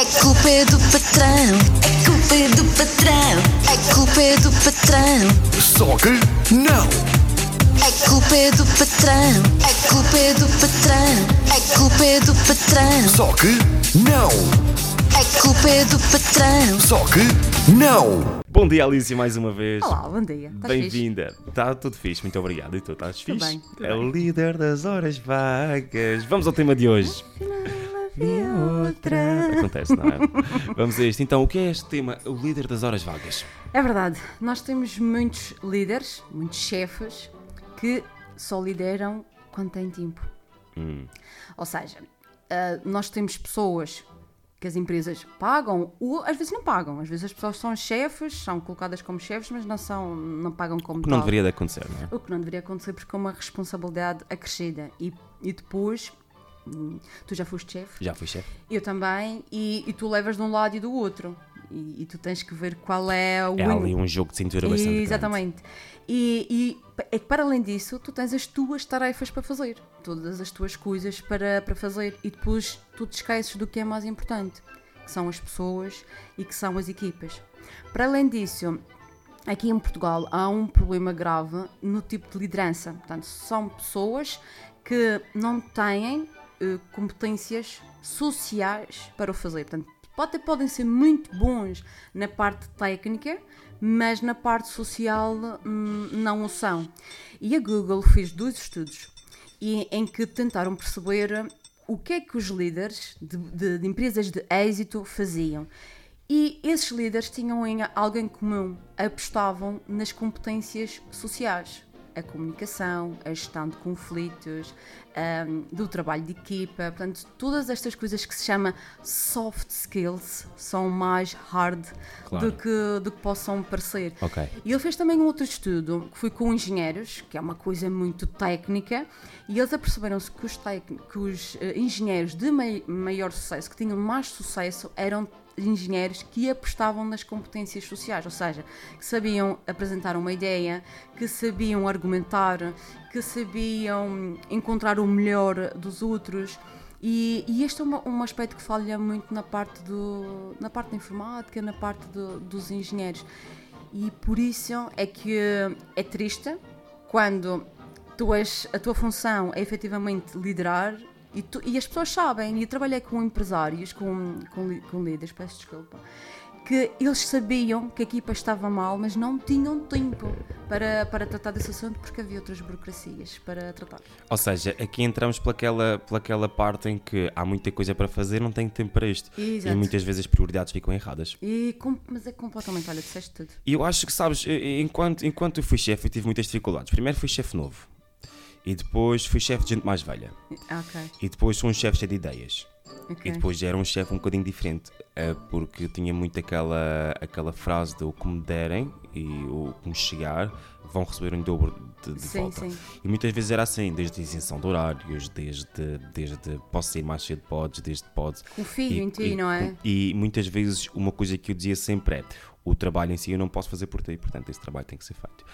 A culpa é do patrão. A culpa é do patrão. A culpa é do patrão. Só que não! A culpa é do patrão. A culpa é do patrão. A culpa é do patrão. Só que não! A culpa é do patrão. Só que não! Bom dia, Alice, mais uma vez. Olá, bom dia. Fixe? Bem-vinda. Está tudo fixe, muito obrigado. E tu estás Tudo fixe? bem, tudo é o líder das horas vagas. Vamos ao tema de hoje. Outra. Acontece, não é? Vamos a isto. Então, o que é este tema? O líder das horas vagas. É verdade, nós temos muitos líderes, muitos chefes, que só lideram quando têm tempo. Hum. Ou seja, ah, nós temos pessoas que as empresas pagam, ou às vezes não pagam. Às vezes as pessoas são chefes, são colocadas como chefes, mas não, são, não pagam como O que não tal. deveria de acontecer, não é? O que não deveria acontecer porque é uma responsabilidade acrescida. E, e depois, tu já foste chefe, Já fui chefe. Eu também, e, e tu levas de um lado e do outro. E, e tu tens que ver qual é o É win- ali um jogo de cintura bastante. Exatamente. E, e é que para além disso, tu tens as tuas tarefas para fazer, todas as tuas coisas para, para fazer, e depois tu te esqueces do que é mais importante, que são as pessoas e que são as equipas. Para além disso, aqui em Portugal há um problema grave no tipo de liderança. Portanto, são pessoas que não têm eh, competências sociais para o fazer. Portanto, podem ser muito bons na parte técnica, mas na parte social hum, não o são. E a Google fez dois estudos em que tentaram perceber o que é que os líderes de, de- de empresas de êxito faziam. E esses líderes tinham em algo em comum, apostavam nas competências sociais. A comunicação, a gestão de conflitos, ahm, do trabalho de equipa, portanto, todas estas coisas que se chama soft skills são mais hard Claro. do, que, do que possam parecer. Ok. E ele fez também um outro estudo que foi com engenheiros, que é uma coisa muito técnica, e eles aperceberam-se que os, que os eh, engenheiros de mai- maior sucesso, que tinham mais sucesso, eram engenheiros que apostavam nas competências sociais, ou seja, que sabiam apresentar uma ideia, que sabiam argumentar, que sabiam encontrar o melhor dos outros. E, e este é uma- um aspecto que falha muito na parte, do, na parte da informática, na parte do- dos engenheiros. E por isso é que é triste quando tu és, a tua função é efetivamente liderar e, tu- e as pessoas sabem, e eu trabalhei com empresários, com, com, com líderes, peço desculpa, que eles sabiam que a equipa estava mal, mas não tinham tempo para, para tratar desse assunto porque havia outras burocracias para tratar. Ou seja, aqui entramos pelaquela, pelaquela parte em que há muita coisa para fazer, não tenho tempo para isto. Exato. E muitas vezes as prioridades ficam erradas. E, com- mas é completamente, olha, disseste tudo. E eu acho que, sabes, enquanto, enquanto eu fui chefe, eu tive muitas dificuldades. Primeiro fui chefe novo. E depois fui chefe de gente mais velha. Ok, E depois sou um chefe de ideias. ok. E depois era um chefe um bocadinho diferente. eh, Porque tinha muito aquela, aquela frase de o que me derem e o que me chegar vão receber em dobro de, de Sim, volta. sim. E muitas vezes era assim, desde a isenção de horários, desde, desde posso sair mais cedo, podes, desde podes. Confio E- em ti, e- não é? E muitas vezes uma coisa que eu dizia sempre é o trabalho em si eu não posso fazer por ti, portanto esse trabalho tem que ser feito.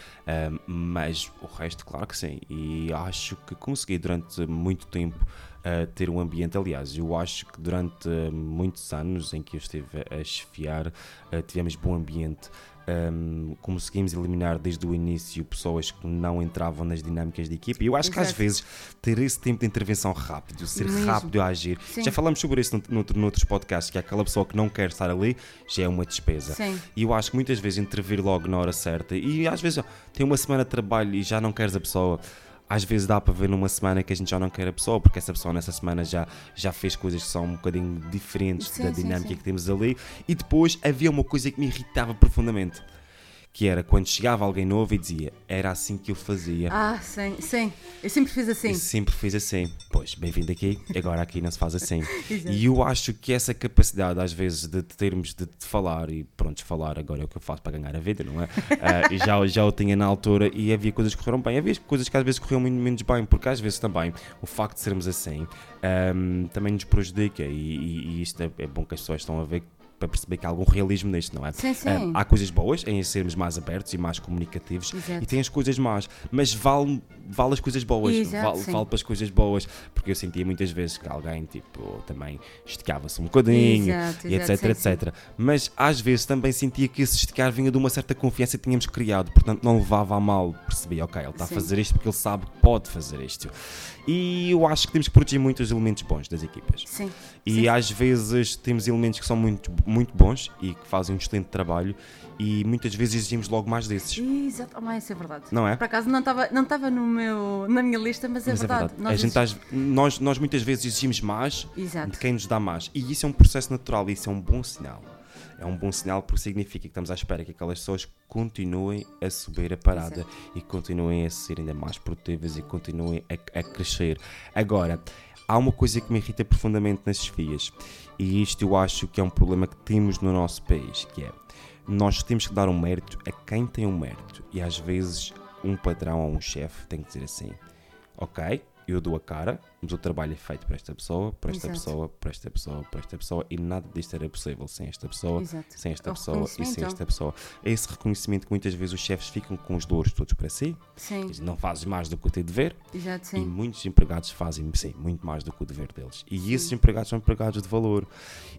Mas o resto, claro que sim. E acho que consegui durante muito tempo ah, ter um ambiente. Aliás, eu acho que durante muitos anos em que eu estive a chefiar, ah, tivemos bom ambiente. Ahm, conseguimos eliminar desde o início pessoas que não entravam nas dinâmicas de equipe. E eu acho que às Exato. vezes ter esse tempo de intervenção rápido, ser Mesmo. rápido a agir. Sim. Já falamos sobre isso nout- nout- noutros podcasts, que é aquela pessoa que não quer estar ali já é uma despesa. Sim. E eu acho que muitas vezes intervir logo na hora certa, e às vezes tem uma semana de trabalho e já não queres a pessoa. Às vezes dá para ver numa semana que a gente já não quer a pessoa, porque essa pessoa nessa semana já, já fez coisas que são um bocadinho diferentes Sim, da sim, dinâmica sim. que temos ali. E depois havia uma coisa que me irritava profundamente, que era quando chegava alguém novo e dizia era assim que eu fazia. Ah, sim, sim. Eu sempre fiz assim. Eu sempre fiz assim. Pois, bem-vindo aqui, agora aqui não se faz assim. E eu acho que essa capacidade, às vezes, de termos de, de falar, e pronto, falar agora é o que eu faço para ganhar a vida, não é? Ah, e já, já o tinha na altura e havia coisas que correram bem, havia coisas que às vezes corriam muito menos bem, porque às vezes também o facto de sermos assim ahm, também nos prejudica. E, e- e isto é, é bom que as pessoas estão a ver para perceber que há algum realismo nisto, não é? Sim, sim. Ah, há coisas boas em sermos mais abertos e mais comunicativos Exato. e tem as coisas más, mas vale, vale as coisas boas, Exato, vale, sim. vale para as coisas boas, porque eu sentia muitas vezes que alguém tipo, também esticava-se um bocadinho Exato, e etc, sim, sim. etc. Mas às vezes também sentia que esse esticar vinha de uma certa confiança que tínhamos criado, portanto não levava a mal, percebi, ok, ele está a Sim. fazer isto porque ele sabe que pode fazer isto. E eu acho que temos que proteger muito os elementos bons das equipas. Sim. E Sim. às vezes temos elementos que são muito, muito bons e que fazem um excelente trabalho e muitas vezes exigimos logo mais desses. Exato, mãe, isso é verdade. Não é? Por acaso não estava não no meu na minha lista, mas é Mas verdade. A Nós gente nós, nós muitas vezes exigimos mais Exato. de quem nos dá mais. E isso é um processo natural e isso é um bom sinal. É um bom sinal porque significa que estamos à espera que aquelas pessoas continuem a subir a parada Exato. e continuem a ser ainda mais produtivas e continuem a, a crescer. Agora, há uma coisa que me irrita profundamente nas chefias e isto eu acho que é um problema que temos no nosso país, que é nós temos que dar um mérito a quem tem um mérito e às vezes um patrão ou um chefe tem que dizer assim ok, eu dou a cara, mas o trabalho é feito para esta pessoa, para esta Exato. pessoa, para esta pessoa, para esta pessoa e nada disto era possível sem esta pessoa, Exato. sem esta É o pessoa e sem esta pessoa. É esse reconhecimento que muitas vezes os chefes ficam com os louros todos para si, Sim, não fazes mais do que o teu dever, exato, e sim. muitos empregados fazem sim, muito mais do que o dever deles. E esses empregados são empregados de valor.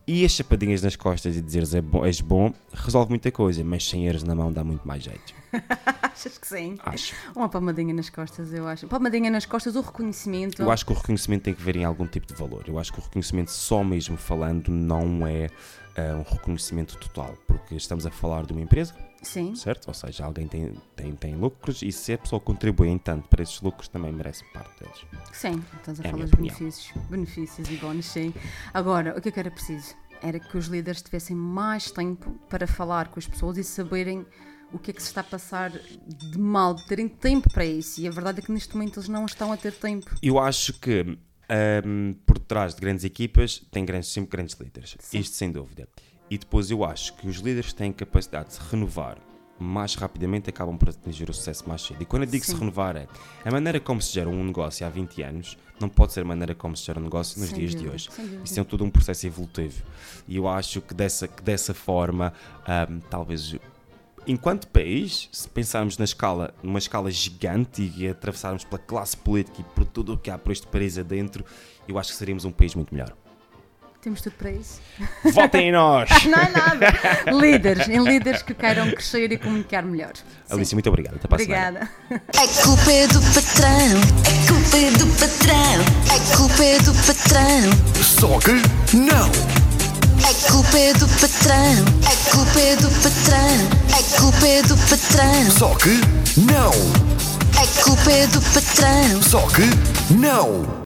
E as chapadinhas nas costas e dizeres é bom, és bom, resolve muita coisa, mas sem euros na mão dá muito mais jeito. Achas que sim? Acho. Uma palmadinha nas costas, eu acho. Palmadinha nas costas, o reconhecimento. Eu acho que o reconhecimento tem que ver em algum tipo de valor. Eu acho que o reconhecimento, só mesmo falando, não é ah, um reconhecimento total, porque estamos a falar de uma empresa, Sim, certo? Ou seja, alguém tem, tem, tem lucros e se a pessoa contribui em tanto para esses lucros, também merece parte deles. sim. Estás a É falar dos opinião. benefícios. Benefícios e bónus, sim. Agora, o que é que era preciso? Era que os líderes tivessem mais tempo para falar com as pessoas e saberem o que é que se está a passar de mal, de terem tempo para isso. E a verdade é que neste momento eles não estão a ter tempo. Eu acho que ahm, por trás de grandes equipas tem grandes, sempre grandes líderes. Isto sem dúvida. E depois eu acho que os líderes têm capacidade de se renovar mais rapidamente acabam por atingir o sucesso mais cedo. E quando eu digo se Sim. renovar é a maneira como se gera um negócio há 20 anos não pode ser a maneira como se gera um negócio nos Sem dias de dúvida, hoje. sem dúvida. Isso é tudo um processo evolutivo. E eu acho que dessa, que dessa forma, ahm, talvez enquanto país, se pensarmos na escala, numa escala gigante e atravessarmos pela classe política e por tudo o que há por este país adentro, eu acho que seríamos um país muito melhor. Temos tudo para isso. Votem em nós! Não é nada. líderes, em líderes que queiram crescer e comunicar melhor. Sim. Alice, muito obrigado. Até para a. Obrigada. É culpa é do patrão, é culpa é do patrão, é culpa é do patrão, Só que não! É culpa é do patrão, é culpa é do patrão, é culpa é do patrão, Só que não! é culpa é do patrão. Só que não!